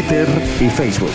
y Facebook.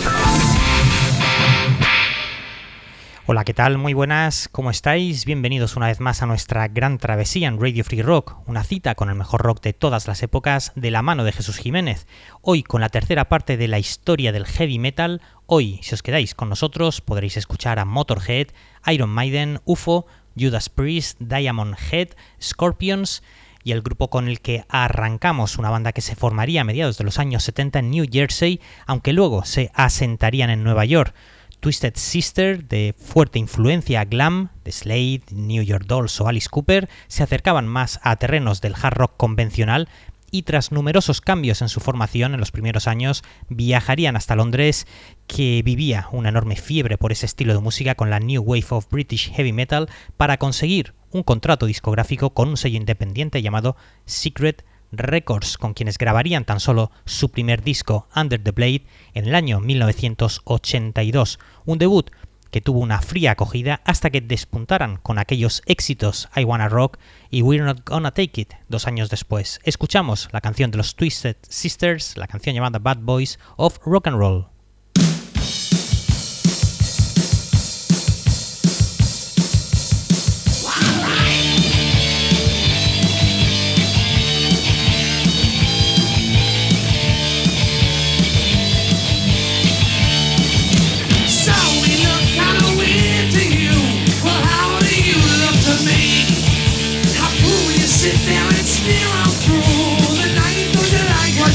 Hola, ¿qué tal? Muy buenas, ¿cómo estáis? Bienvenidos una vez más a nuestra gran travesía en Radio Free Rock, una cita con el mejor rock de todas las épocas de la mano de Jesús Jiménez. Hoy con la tercera parte de la historia del heavy metal. Hoy, si os quedáis con nosotros, podréis escuchar a Motorhead, Iron Maiden, UFO, Judas Priest, Diamond Head, Scorpions y el grupo con el que arrancamos, una banda que se formaría a mediados de los años 70 en New Jersey, aunque luego se asentarían en Nueva York. Twisted Sister, de fuerte influencia glam, de Slade, New York Dolls o Alice Cooper, se acercaban más a terrenos del hard rock convencional y tras numerosos cambios en su formación en los primeros años viajarían hasta Londres, que vivía una enorme fiebre por ese estilo de música con la New Wave of British Heavy Metal, para conseguir un contrato discográfico con un sello independiente llamado Secret Records, con quienes grabarían tan solo su primer disco, Under the Blade, en el año 1982, un debut que tuvo una fría acogida hasta que despuntaran con aquellos éxitos I Wanna Rock y We're Not Gonna Take It dos años después. Escuchamos la canción de los Twisted Sisters, la canción llamada Bad Boys of Rock and Roll.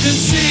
emergency.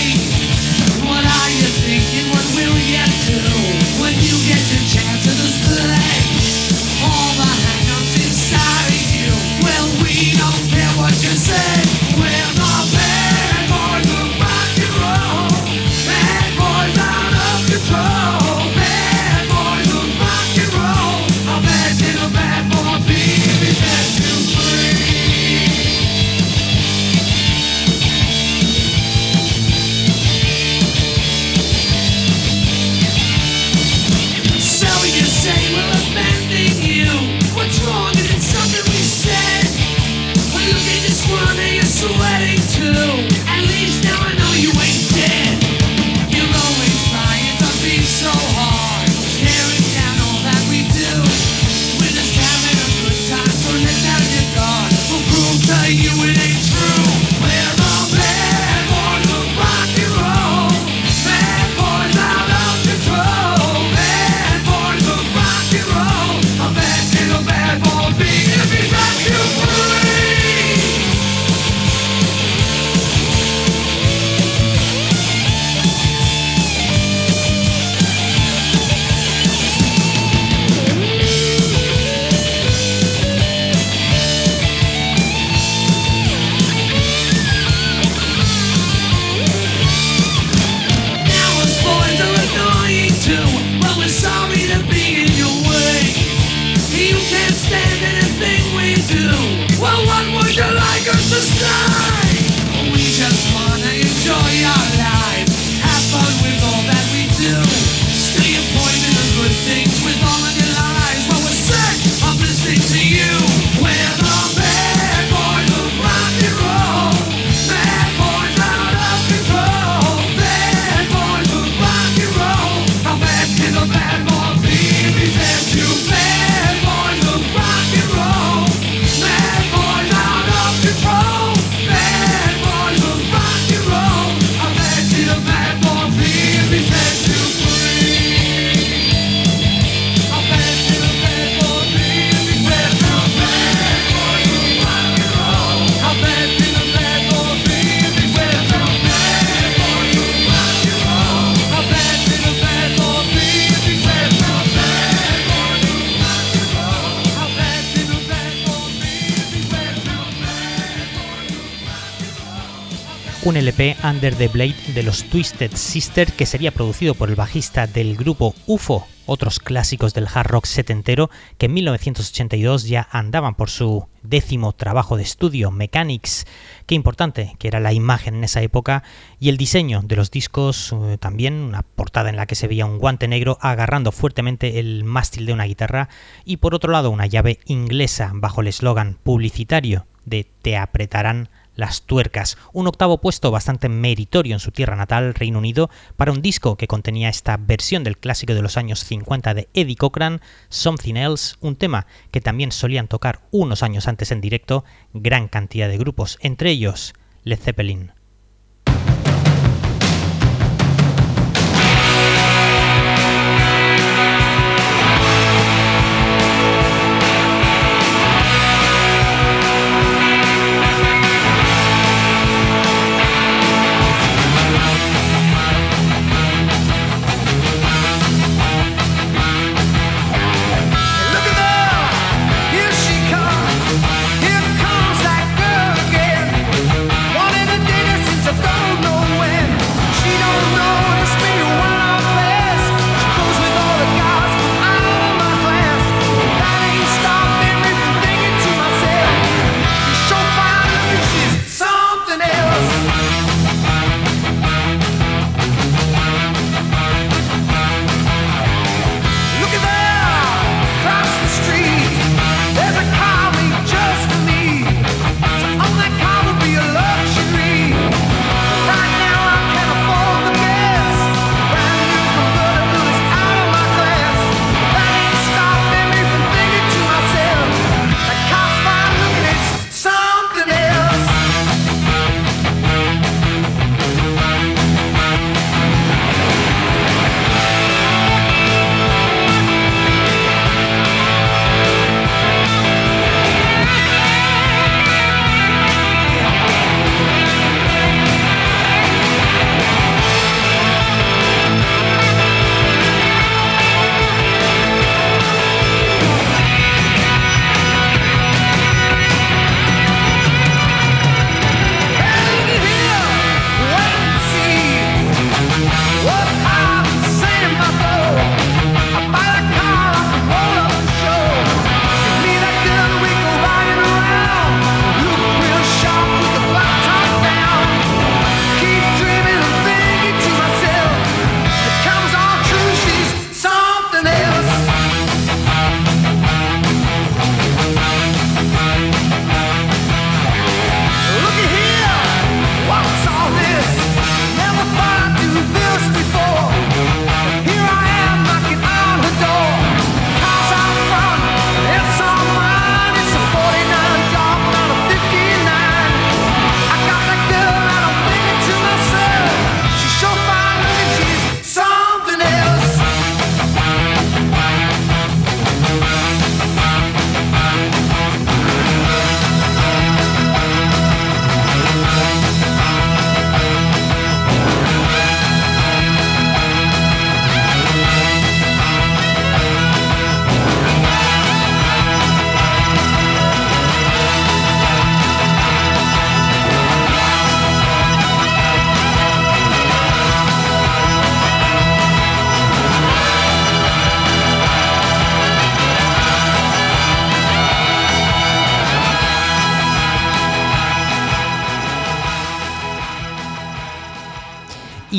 Un LP Under the Blade de los Twisted Sister que sería producido por el bajista del grupo UFO, otros clásicos del hard rock setentero que en 1982 ya andaban por su décimo trabajo de estudio, Mechanics. Qué importante que era la imagen en esa época y el diseño de los discos, eh, también una portada en la que se veía un guante negro agarrando fuertemente el mástil de una guitarra y por otro lado una llave inglesa bajo el eslogan publicitario de Te apretarán las tuercas, un octavo puesto bastante meritorio en su tierra natal, Reino Unido, para un disco que contenía esta versión del clásico de los años 50 de Eddie Cochran, Something Else, un tema que también solían tocar unos años antes en directo gran cantidad de grupos, entre ellos Led Zeppelin.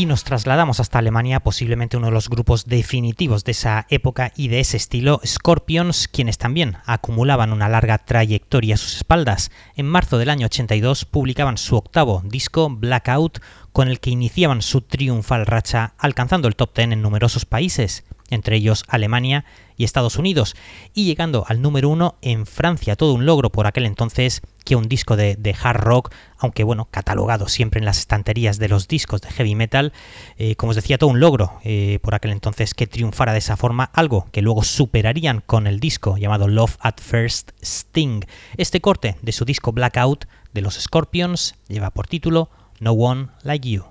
Y nos trasladamos hasta Alemania, posiblemente uno de los grupos definitivos de esa época y de ese estilo, Scorpions, quienes también acumulaban una larga trayectoria a sus espaldas. En marzo del año 82 publicaban su octavo disco, Blackout, con el que iniciaban su triunfal racha, alcanzando el top 10 en numerosos países entre ellos Alemania y Estados Unidos, y llegando al número uno en Francia, todo un logro por aquel entonces que un disco de, hard rock, aunque bueno, catalogado siempre en las estanterías de los discos de heavy metal, eh, como os decía, todo un logro eh, por aquel entonces que triunfara de esa forma, algo que luego superarían con el disco llamado Love at First Sting. Este corte de su disco Blackout de los Scorpions lleva por título No One Like You.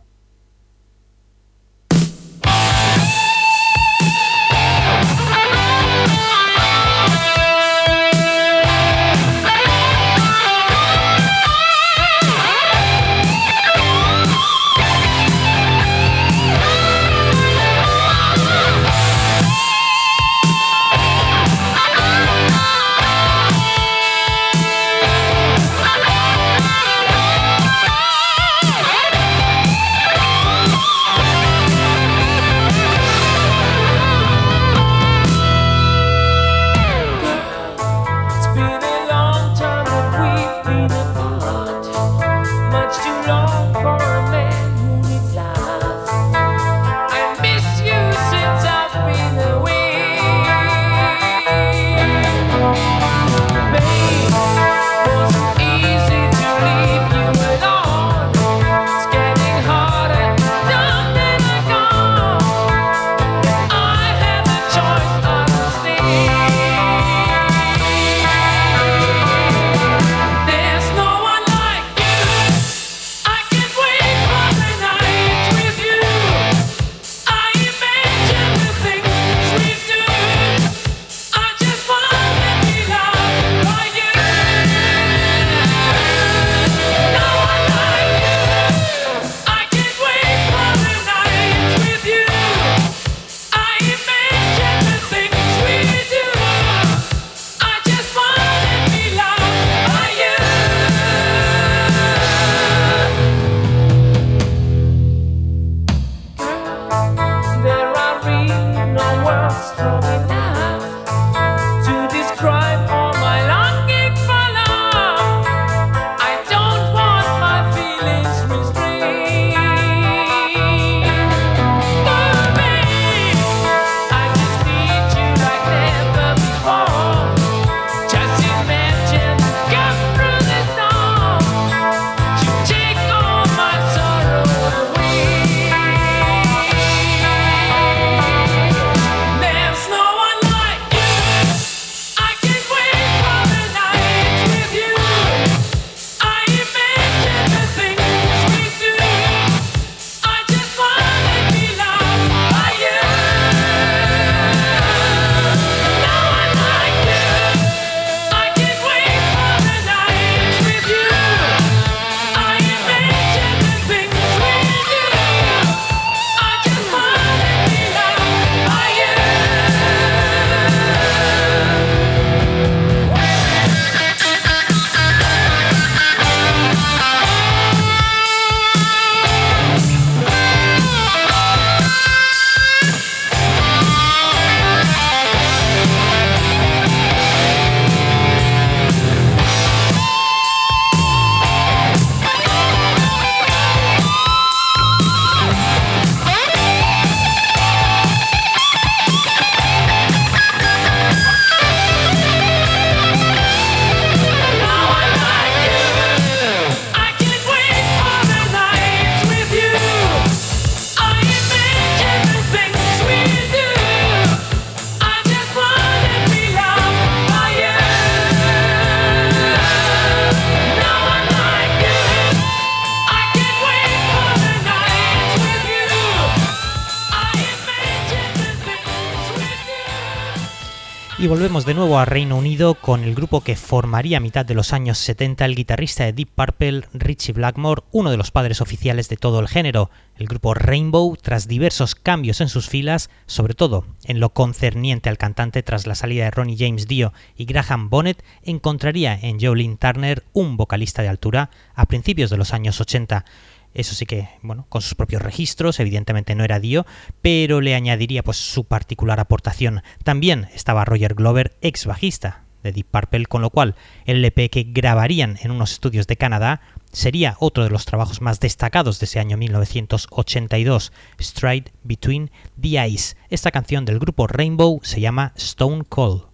Volvemos de nuevo a Reino Unido con el grupo que formaría a mitad de los años 70 el guitarrista de Deep Purple, Richie Blackmore, uno de los padres oficiales de todo el género. El grupo Rainbow, tras diversos cambios en sus filas, sobre todo en lo concerniente al cantante tras la salida de Ronnie James Dio y Graham Bonnet, encontraría en Jolene Turner un vocalista de altura a principios de los años 80. Eso sí que, bueno, con sus propios registros, evidentemente no era Dio, pero le añadiría pues su particular aportación. También estaba Roger Glover, ex bajista de Deep Purple, con lo cual el LP que grabarían en unos estudios de Canadá sería otro de los trabajos más destacados de ese año 1982, Stride Between the Ice. Esta canción del grupo Rainbow se llama Stone Cold.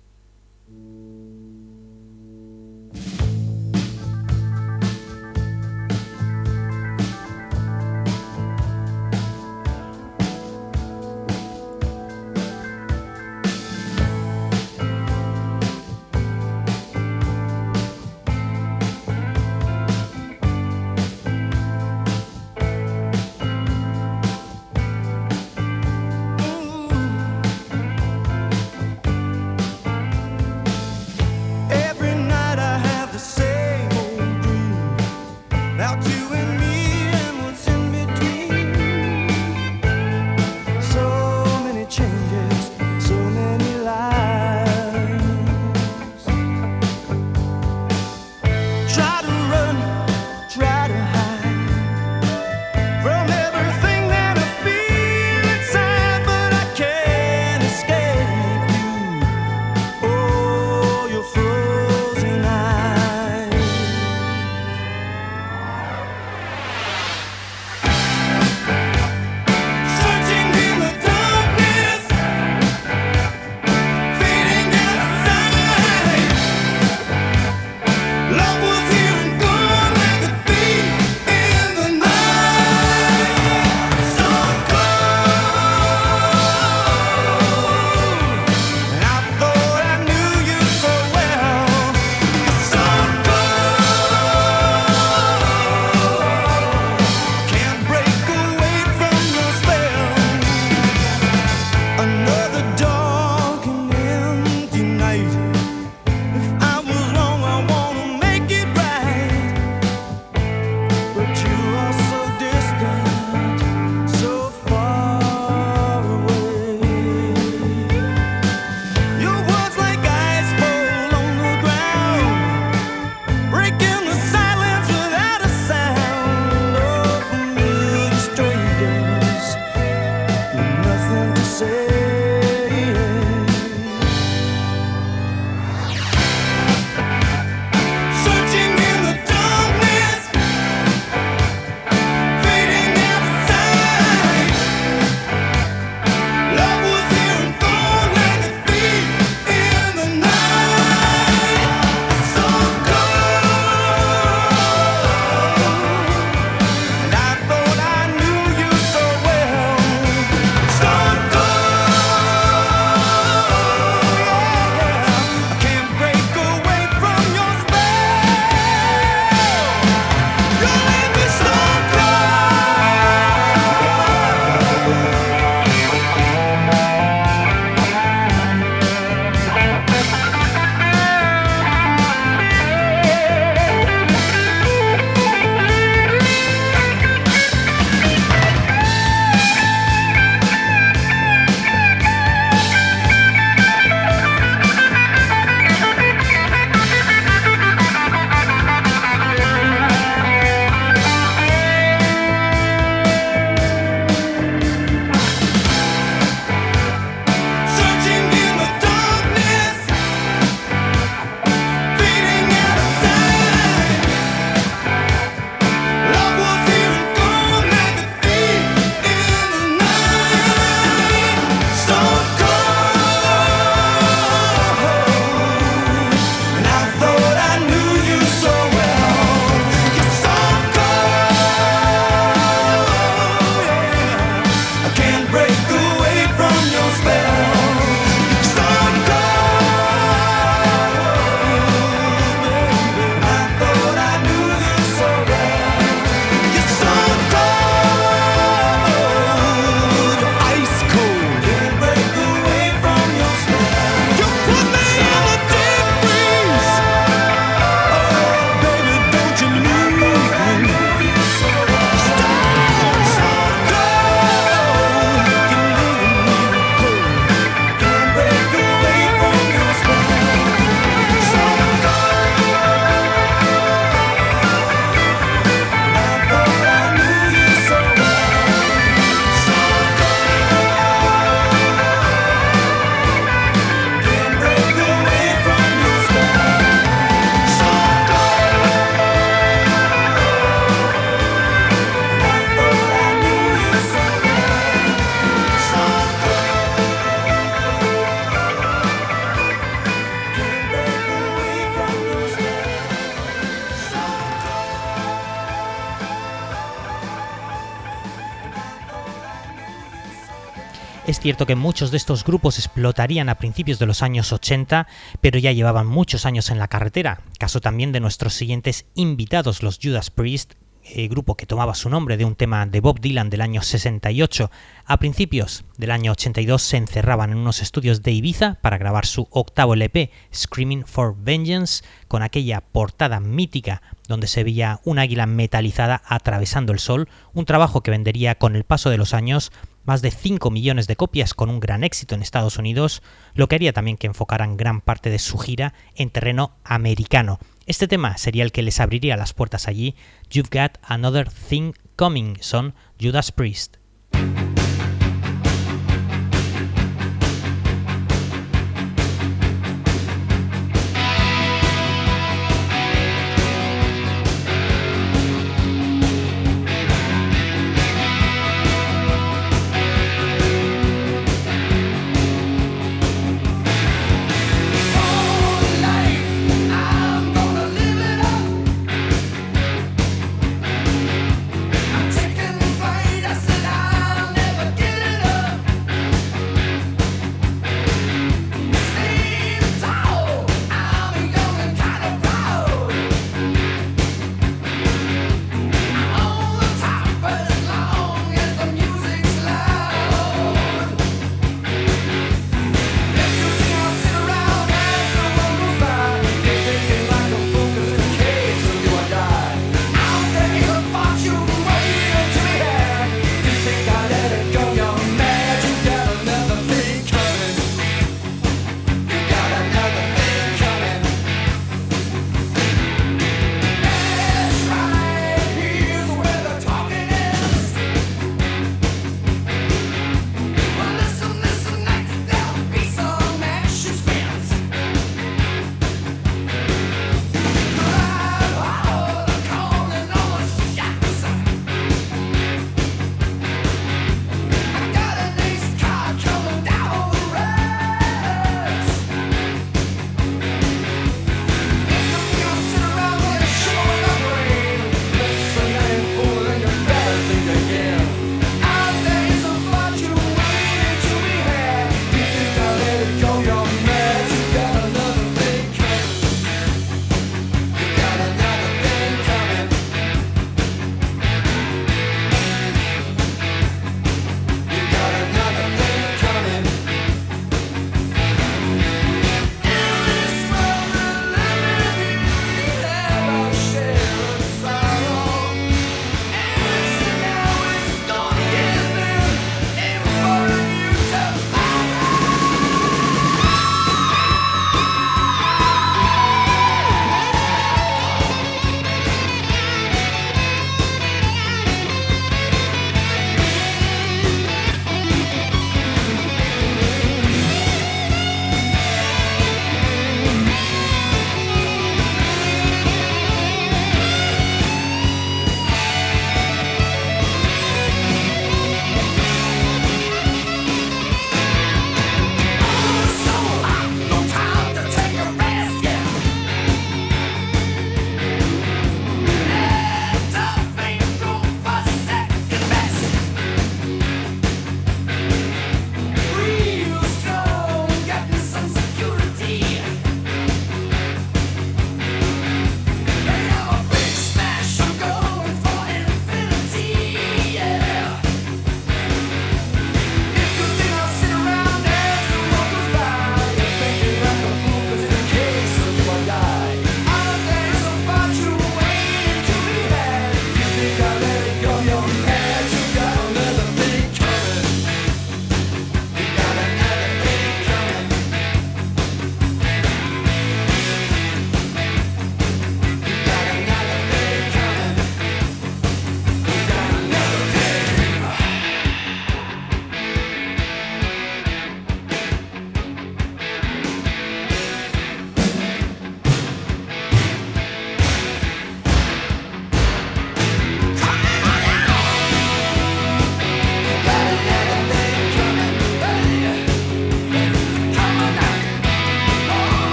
Cierto que muchos de estos grupos explotarían a principios de los años 80, pero ya llevaban muchos años en la carretera, caso también de nuestros siguientes invitados, los Judas Priest, eh, grupo que tomaba su nombre de un tema de Bob Dylan del año 68. A principios del año 82 se encerraban en unos estudios de Ibiza para grabar su octavo LP, Screaming for Vengeance, con aquella portada mítica donde se veía un águila metalizada atravesando el sol, un trabajo que vendería con el paso de los años más de 5 millones de copias con un gran éxito en Estados Unidos, lo que haría también que enfocaran gran parte de su gira en terreno americano. Este tema sería el que les abriría las puertas allí. You've Got Another Thing Coming, son Judas Priest.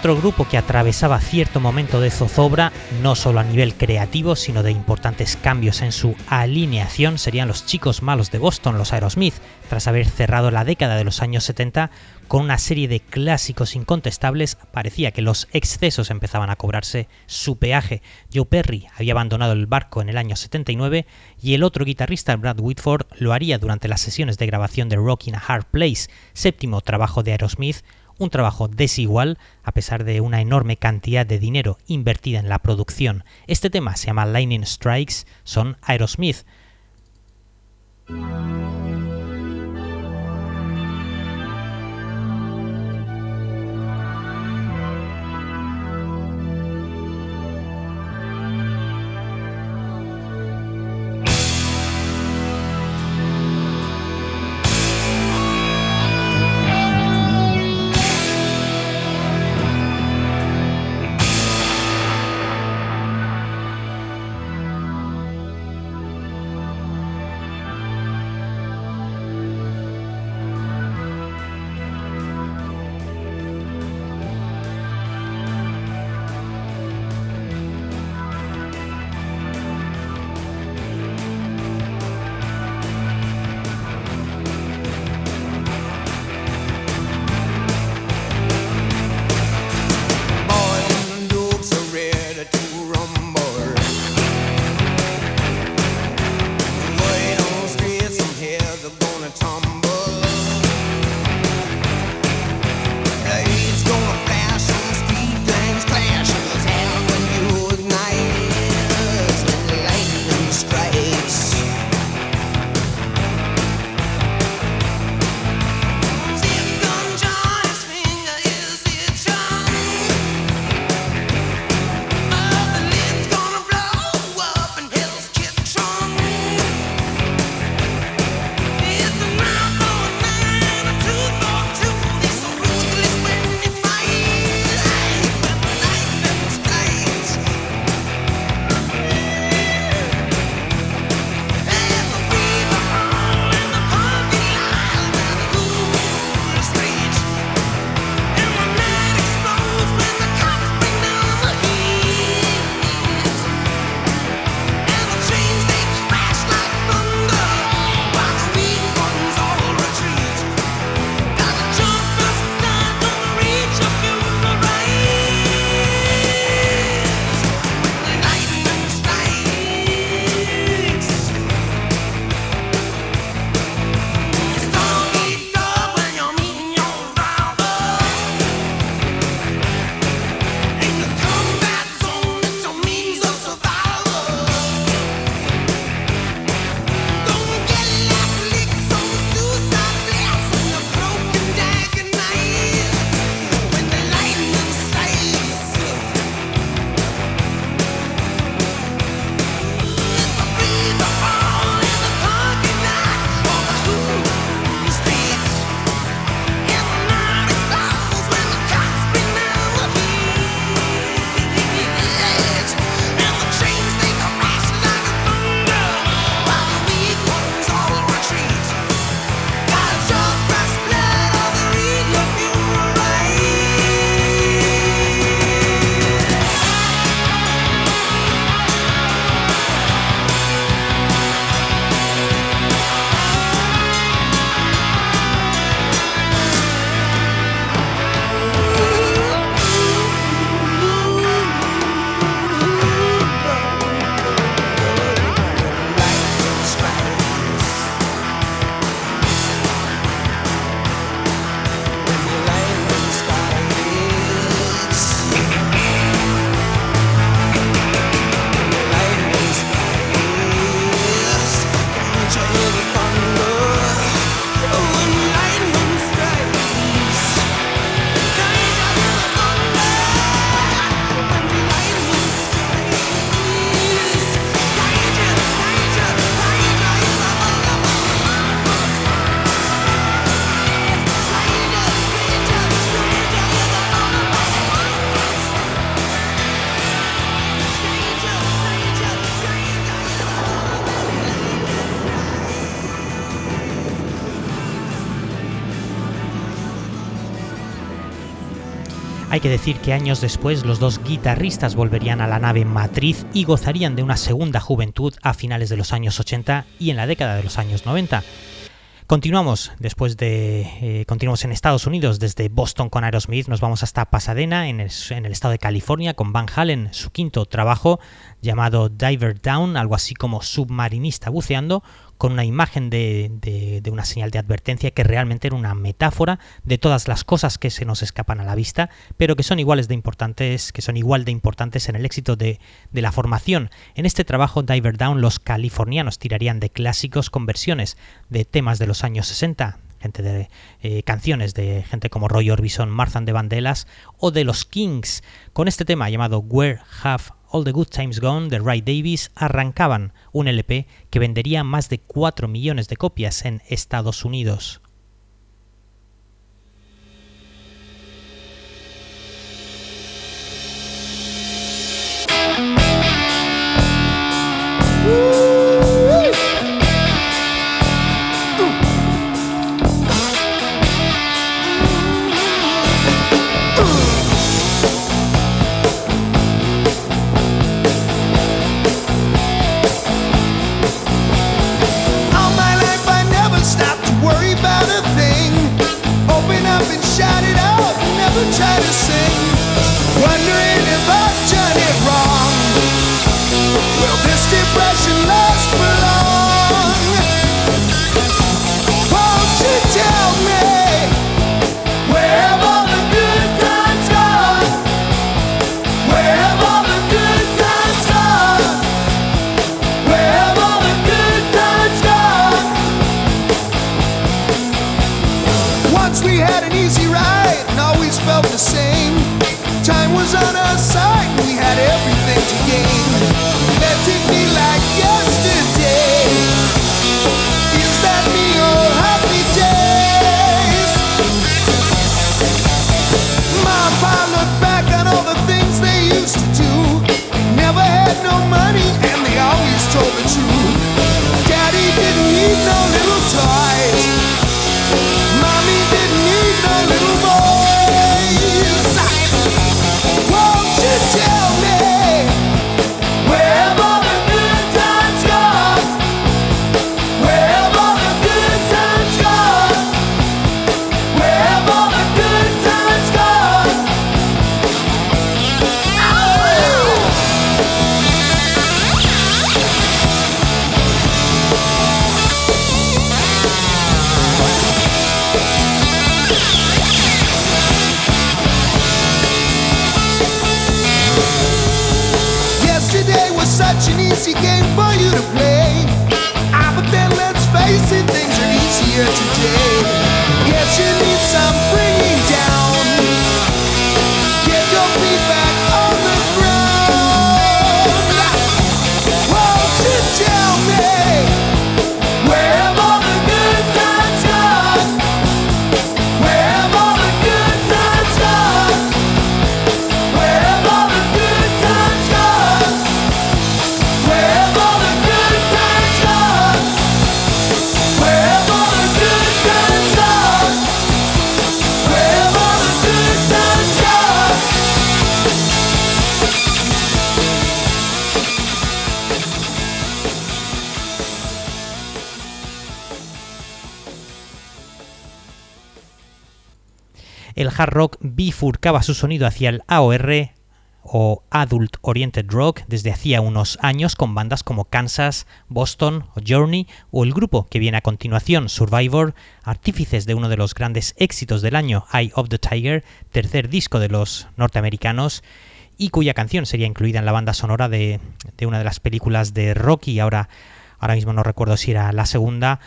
Otro grupo que atravesaba cierto momento de zozobra, no solo a nivel creativo, sino de importantes cambios en su alineación, serían los chicos malos de Boston, los Aerosmith, tras haber cerrado la década de los años 70 con una serie de clásicos incontestables, parecía que los excesos empezaban a cobrarse su peaje. Joe Perry había abandonado el barco en el año 79 y el otro guitarrista, Brad Whitford, lo haría durante las sesiones de grabación de Rock in a Hard Place, séptimo trabajo de Aerosmith, un trabajo desigual a pesar de una enorme cantidad de dinero invertida en la producción. Este tema se llama Lightning Strikes, son Aerosmith. Decir que años después los dos guitarristas volverían a la nave matriz y gozarían de una segunda juventud a finales de los años 80 y en la década de los años 90. Continuamos después de eh, continuamos en Estados Unidos desde Boston con Aerosmith nos vamos hasta Pasadena en el, en el, estado de California con Van Halen su quinto trabajo llamado Diver Down algo así como submarinista buceando con una imagen de, una señal de advertencia que realmente era una metáfora de todas las cosas que se nos escapan a la vista, pero que son iguales de importantes, que son igual de importantes en el éxito de, la formación. En este trabajo Diver Down los californianos tirarían de clásicos con versiones de temas de los años 60, gente de eh, canciones de gente como Roy Orbison, Martha de Vandellas o de los Kings, con este tema llamado Where Have All the Good Times Gone de Ray Davis arrancaban un LP que vendería más de 4 millones de copias en Estados Unidos. No little easy game for you to play. Ah, but then let's face it, things are easier today. Hard rock bifurcaba su sonido hacia el AOR o Adult Oriented Rock desde hacía unos años con bandas como Kansas, Boston o Journey o el grupo que viene a continuación, Survivor, artífices de uno de los grandes éxitos del año, Eye of the Tiger, tercer disco de los norteamericanos y cuya canción sería incluida en la banda sonora de, de una de las películas de Rocky, ahora, ahora mismo no recuerdo si era la segunda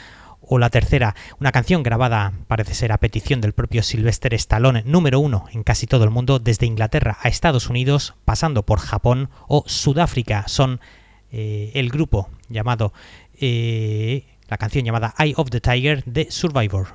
o la tercera, una canción grabada parece ser a petición del propio Sylvester Stallone, número uno en casi todo el mundo, desde Inglaterra a Estados Unidos, pasando por Japón o Sudáfrica. Son eh, el grupo llamado, eh, la canción llamada Eye of the Tiger de Survivor.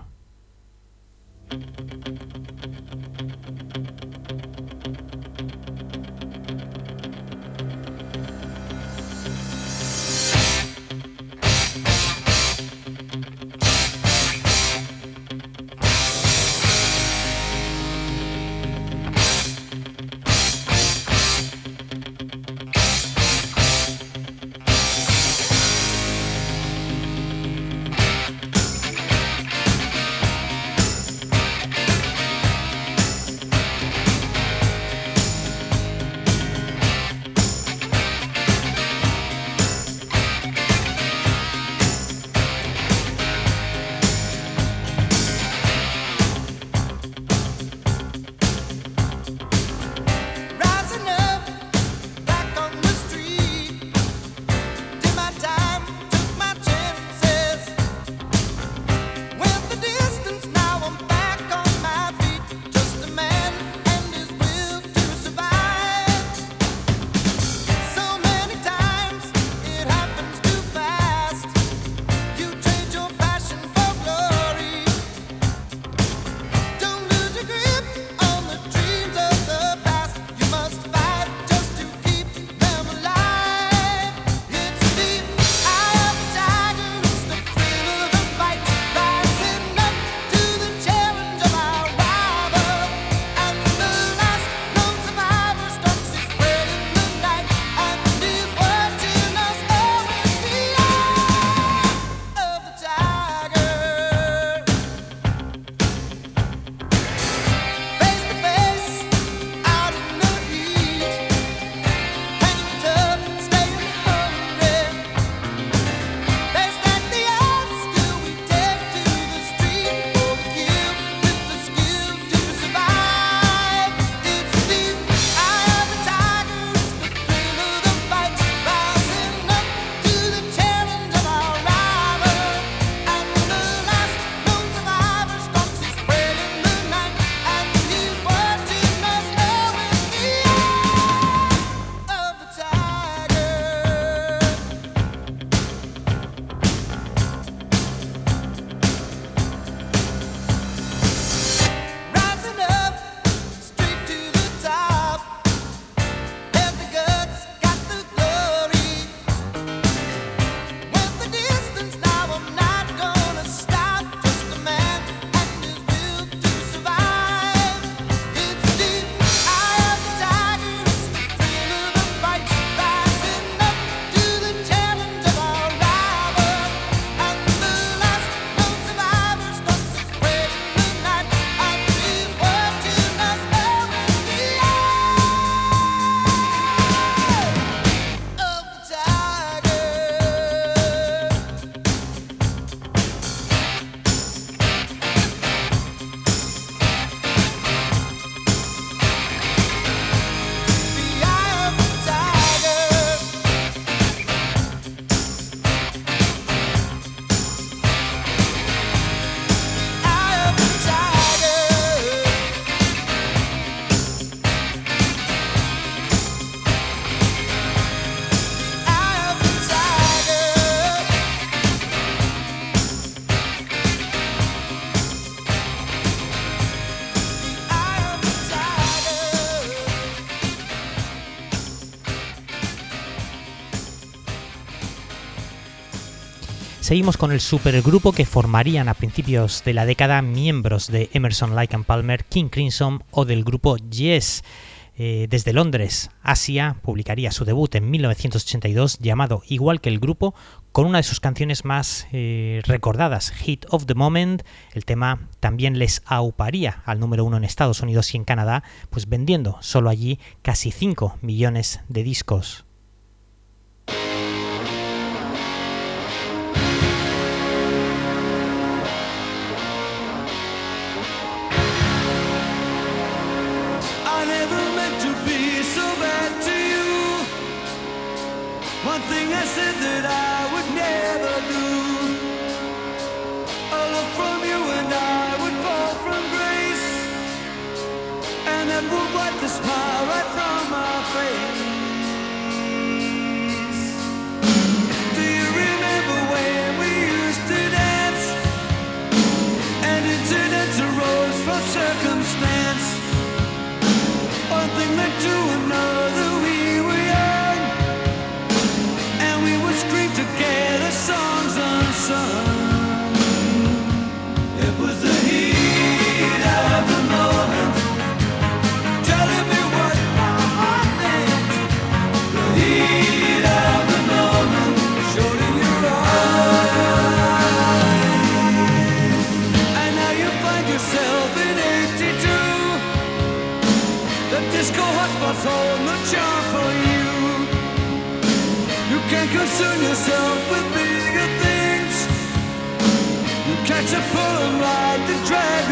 Seguimos con el supergrupo que formarían a principios de la década miembros de Emerson, Lake Palmer, King Crimson o del grupo Yes. Eh, desde Londres, Asia publicaría su debut en 1982 llamado igual que el grupo con una de sus canciones más eh, recordadas, Hit of the Moment. El tema también les auparía al número uno en Estados Unidos y en Canadá, pues vendiendo solo allí casi 5 millones de discos. just pirate from concern yourself with bigger things. You catch a pull and ride the dragon's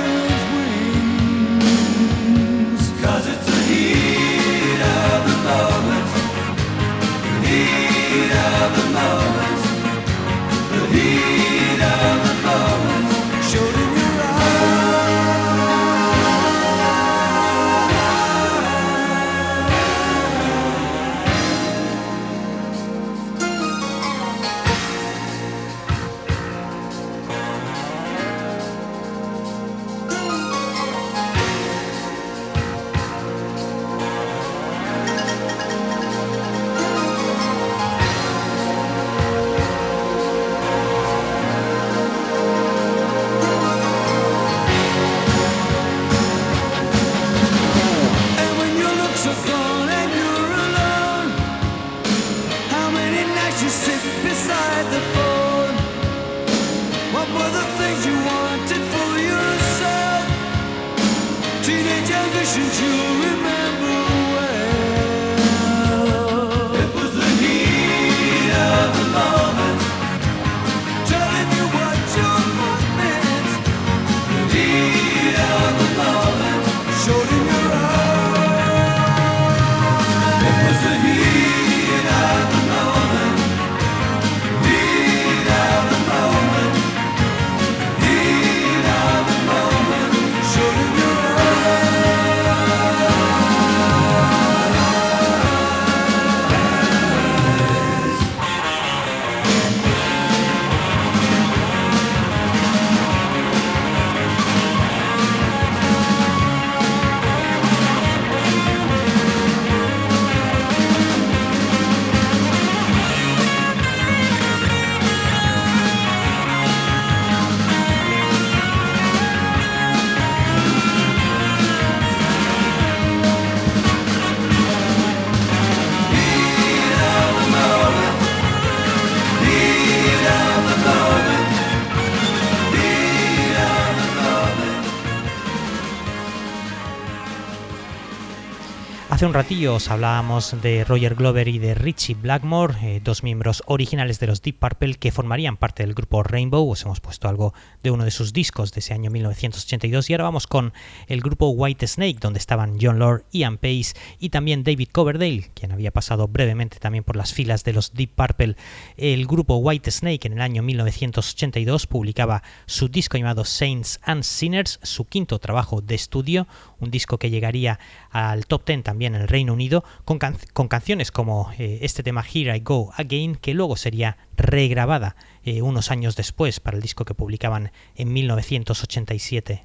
Un ratillo os hablábamos de Roger Glover y de Richie Blackmore, eh, dos miembros originales de los Deep Purple que formarían parte del grupo Rainbow. Os hemos puesto algo de uno de sus discos de ese año 1982 y ahora vamos con el grupo White Snake, donde estaban John Lord, Ian Pace y también David Coverdale, quien había pasado brevemente también por las filas de los Deep Purple. El grupo White Snake en el año 1982 publicaba su disco llamado Saints and Sinners, su quinto trabajo de estudio, un disco que llegaría al top 10 también en el Reino Unido, con, con canciones como eh, este tema Here I Go Again, que luego sería regrabada eh, unos años después para el disco que publicaban en 1987.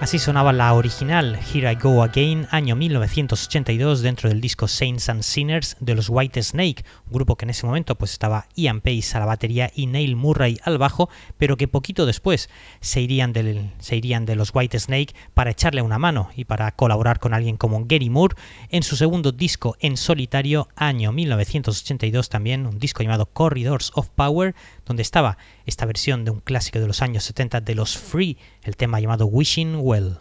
Así sonaba la original Here I Go Again, año 1982, dentro del disco Saints and Sinners de los White Snake, un grupo que en ese momento pues estaba Ian Pace a la batería y Neil Murray al bajo, pero que poquito después se irían, se irían de los White Snake para echarle una mano y para colaborar con alguien como Gary Moore en su segundo disco en solitario, año 1982 también, un disco llamado Corridors of Power, donde estaba esta versión de un clásico de los años 70 de los Free, el tema llamado Wishing Well.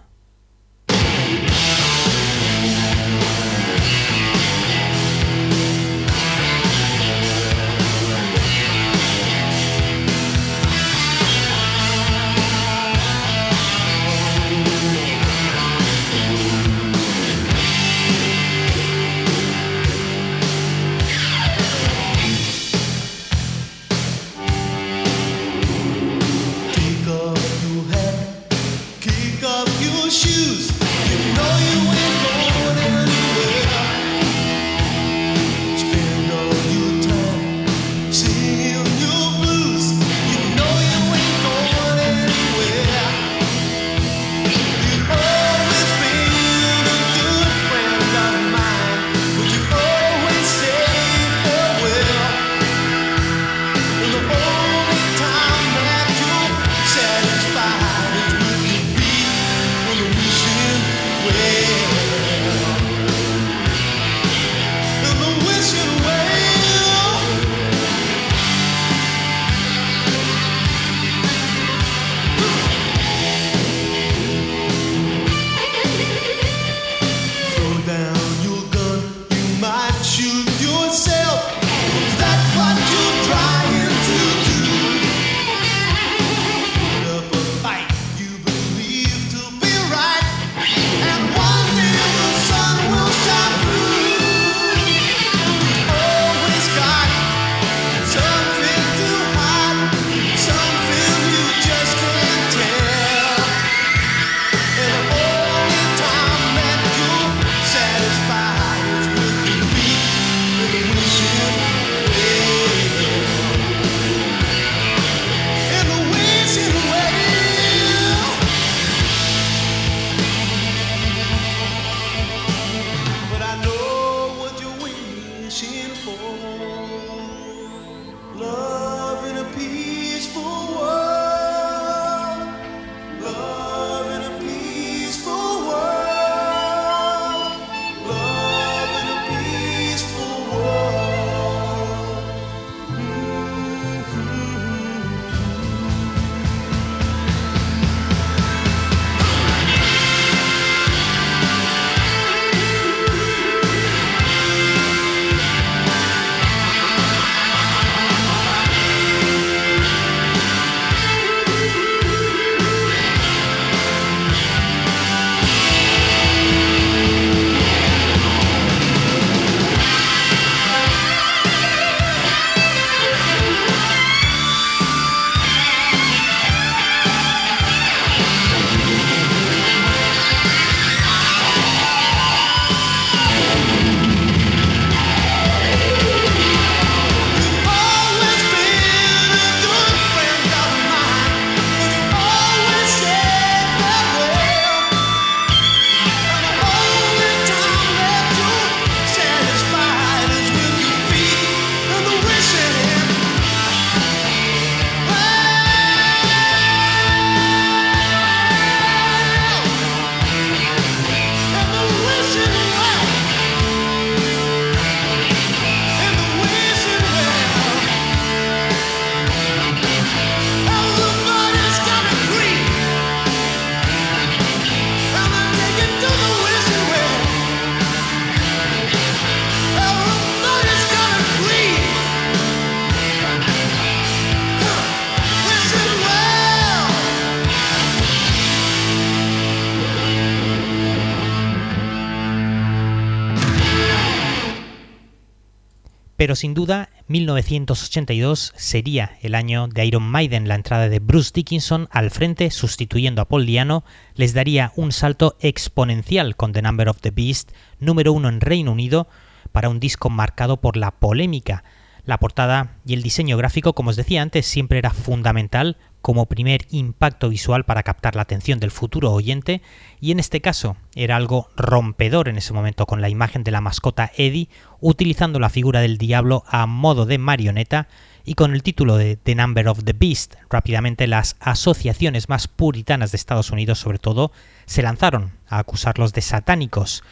Pero sin duda, 1982 sería el año de Iron Maiden. La entrada de Bruce Dickinson al frente, sustituyendo a Paul Diano, les daría un salto exponencial con The Number of the Beast, número uno en Reino Unido, para un disco marcado por la polémica. La portada y el diseño gráfico, como os decía antes, siempre era fundamental como primer impacto visual para captar la atención del futuro oyente y en este caso era algo rompedor en ese momento con la imagen de la mascota Eddie utilizando la figura del diablo a modo de marioneta y con el título de The Number of the Beast. Rápidamente las asociaciones más puritanas de Estados Unidos sobre todo se lanzaron a acusarlos de satánicos.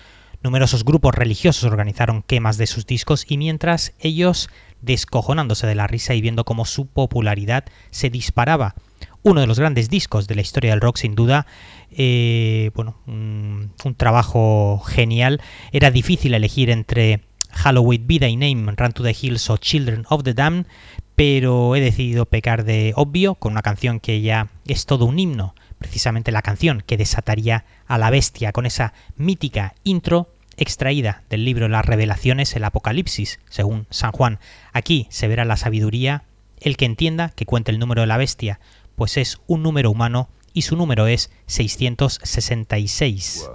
Numerosos grupos religiosos organizaron quemas de sus discos y mientras ellos descojonándose de la risa y viendo cómo su popularidad se disparaba. Uno de los grandes discos de la historia del rock, sin duda, eh, bueno, un, trabajo genial. Era difícil elegir entre Halloween, Be Thy Name, Run to the Hills o Children of the Damned, pero he decidido pecar de obvio con una canción que ya es todo un himno, precisamente la canción que desataría a la bestia con esa mítica intro extraída del libro Las Revelaciones, el Apocalipsis, según San Juan. Aquí se verá la sabiduría, el que entienda que cuente el número de la bestia, pues es un número humano y su número es 666.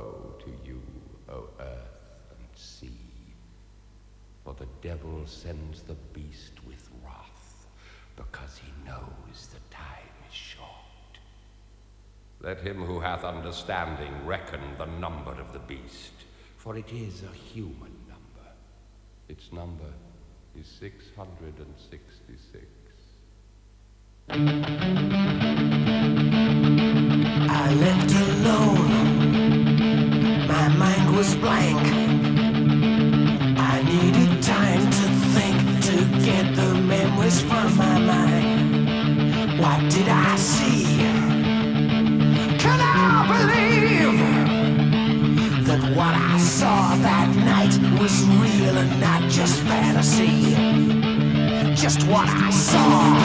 Let him who hath understanding reckon the number of the beast. For it is a human number. Its number is 666. I left alone. My mind was blank. Fantasy. Just what I saw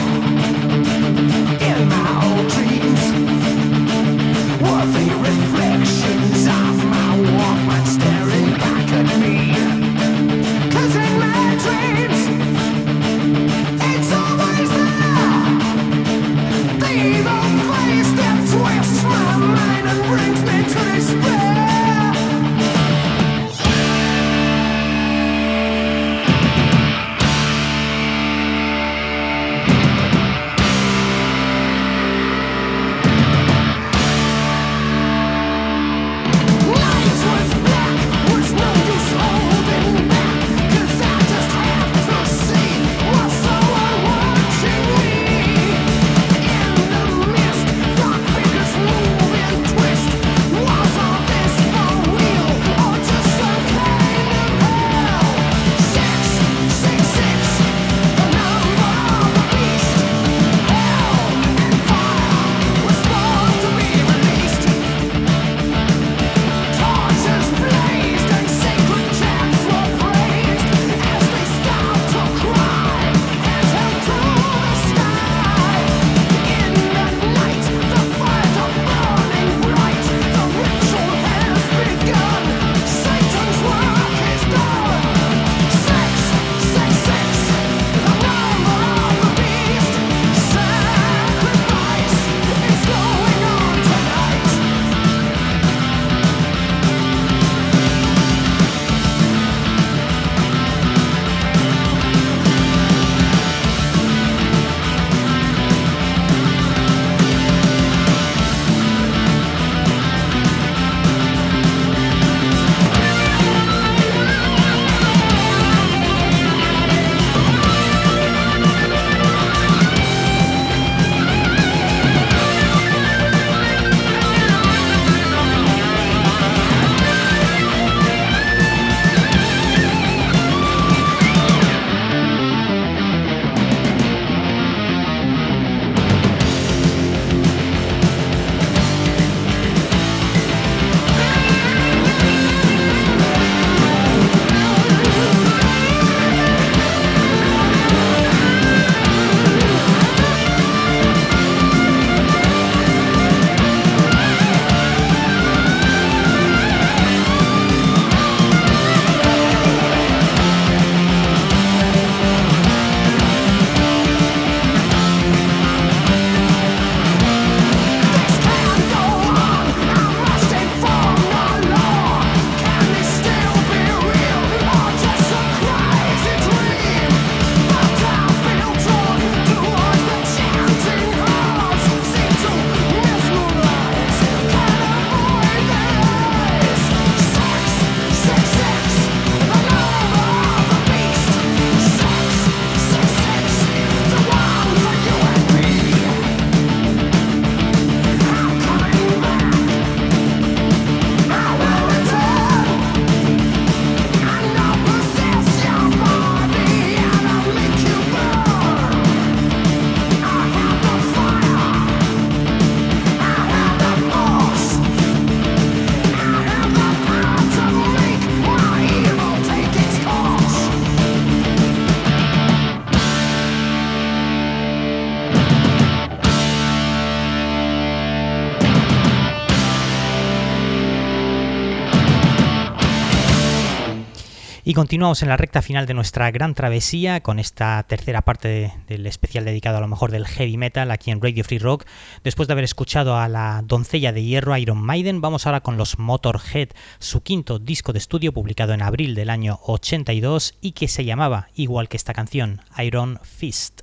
continuamos en la recta final de nuestra gran travesía con esta tercera parte del especial dedicado a lo mejor del heavy metal aquí en Radio Free Rock. Después de haber escuchado a la doncella de hierro Iron Maiden, vamos ahora con los Motorhead, su quinto disco de estudio publicado en abril del año 82 y que se llamaba, igual que esta canción, Iron Fist.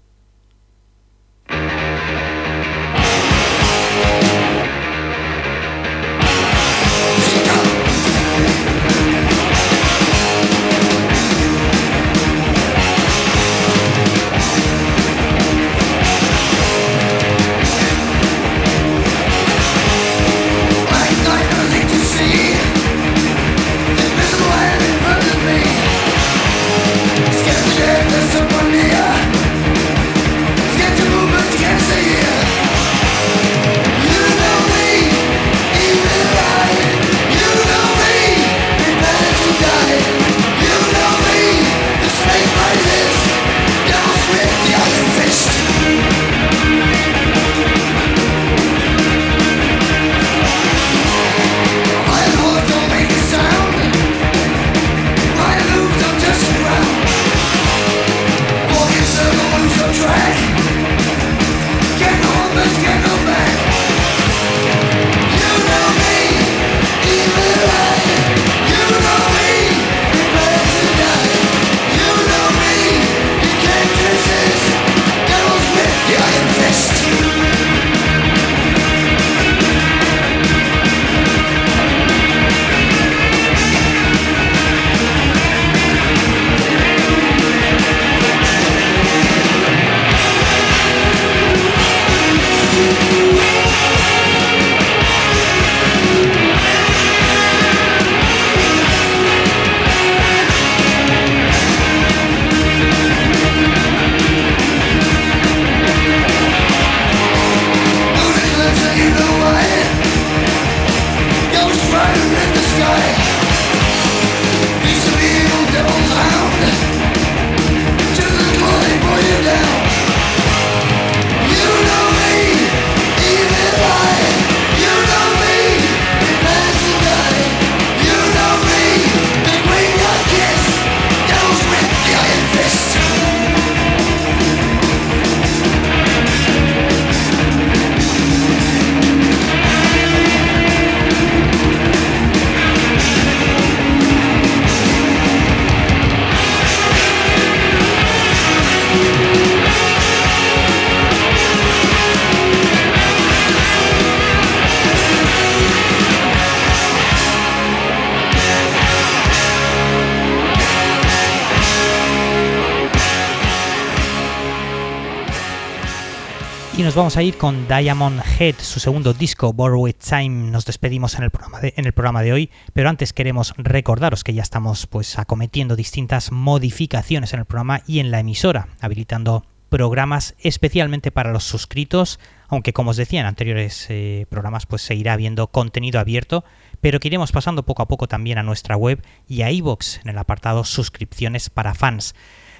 Vamos a ir con Diamond Head, su segundo disco, Borrowed Time. Nos despedimos en el, programa de, en el programa de hoy, pero antes queremos recordaros que ya estamos pues acometiendo distintas modificaciones en el programa y en la emisora, habilitando programas especialmente para los suscritos, aunque como os decía en anteriores eh, programas pues seguirá habiendo contenido abierto, pero que iremos pasando poco a poco también a nuestra web y a iVoox en el apartado suscripciones para fans.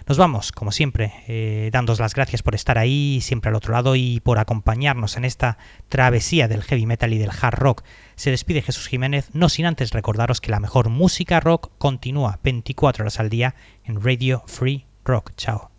Nos vamos, como siempre, eh, dándos las gracias por estar ahí, siempre al otro lado y por acompañarnos en esta travesía del heavy metal y del hard rock. Se despide Jesús Jiménez, no sin antes recordaros que la mejor música rock continúa 24 horas al día en Radio Free Rock. Chao.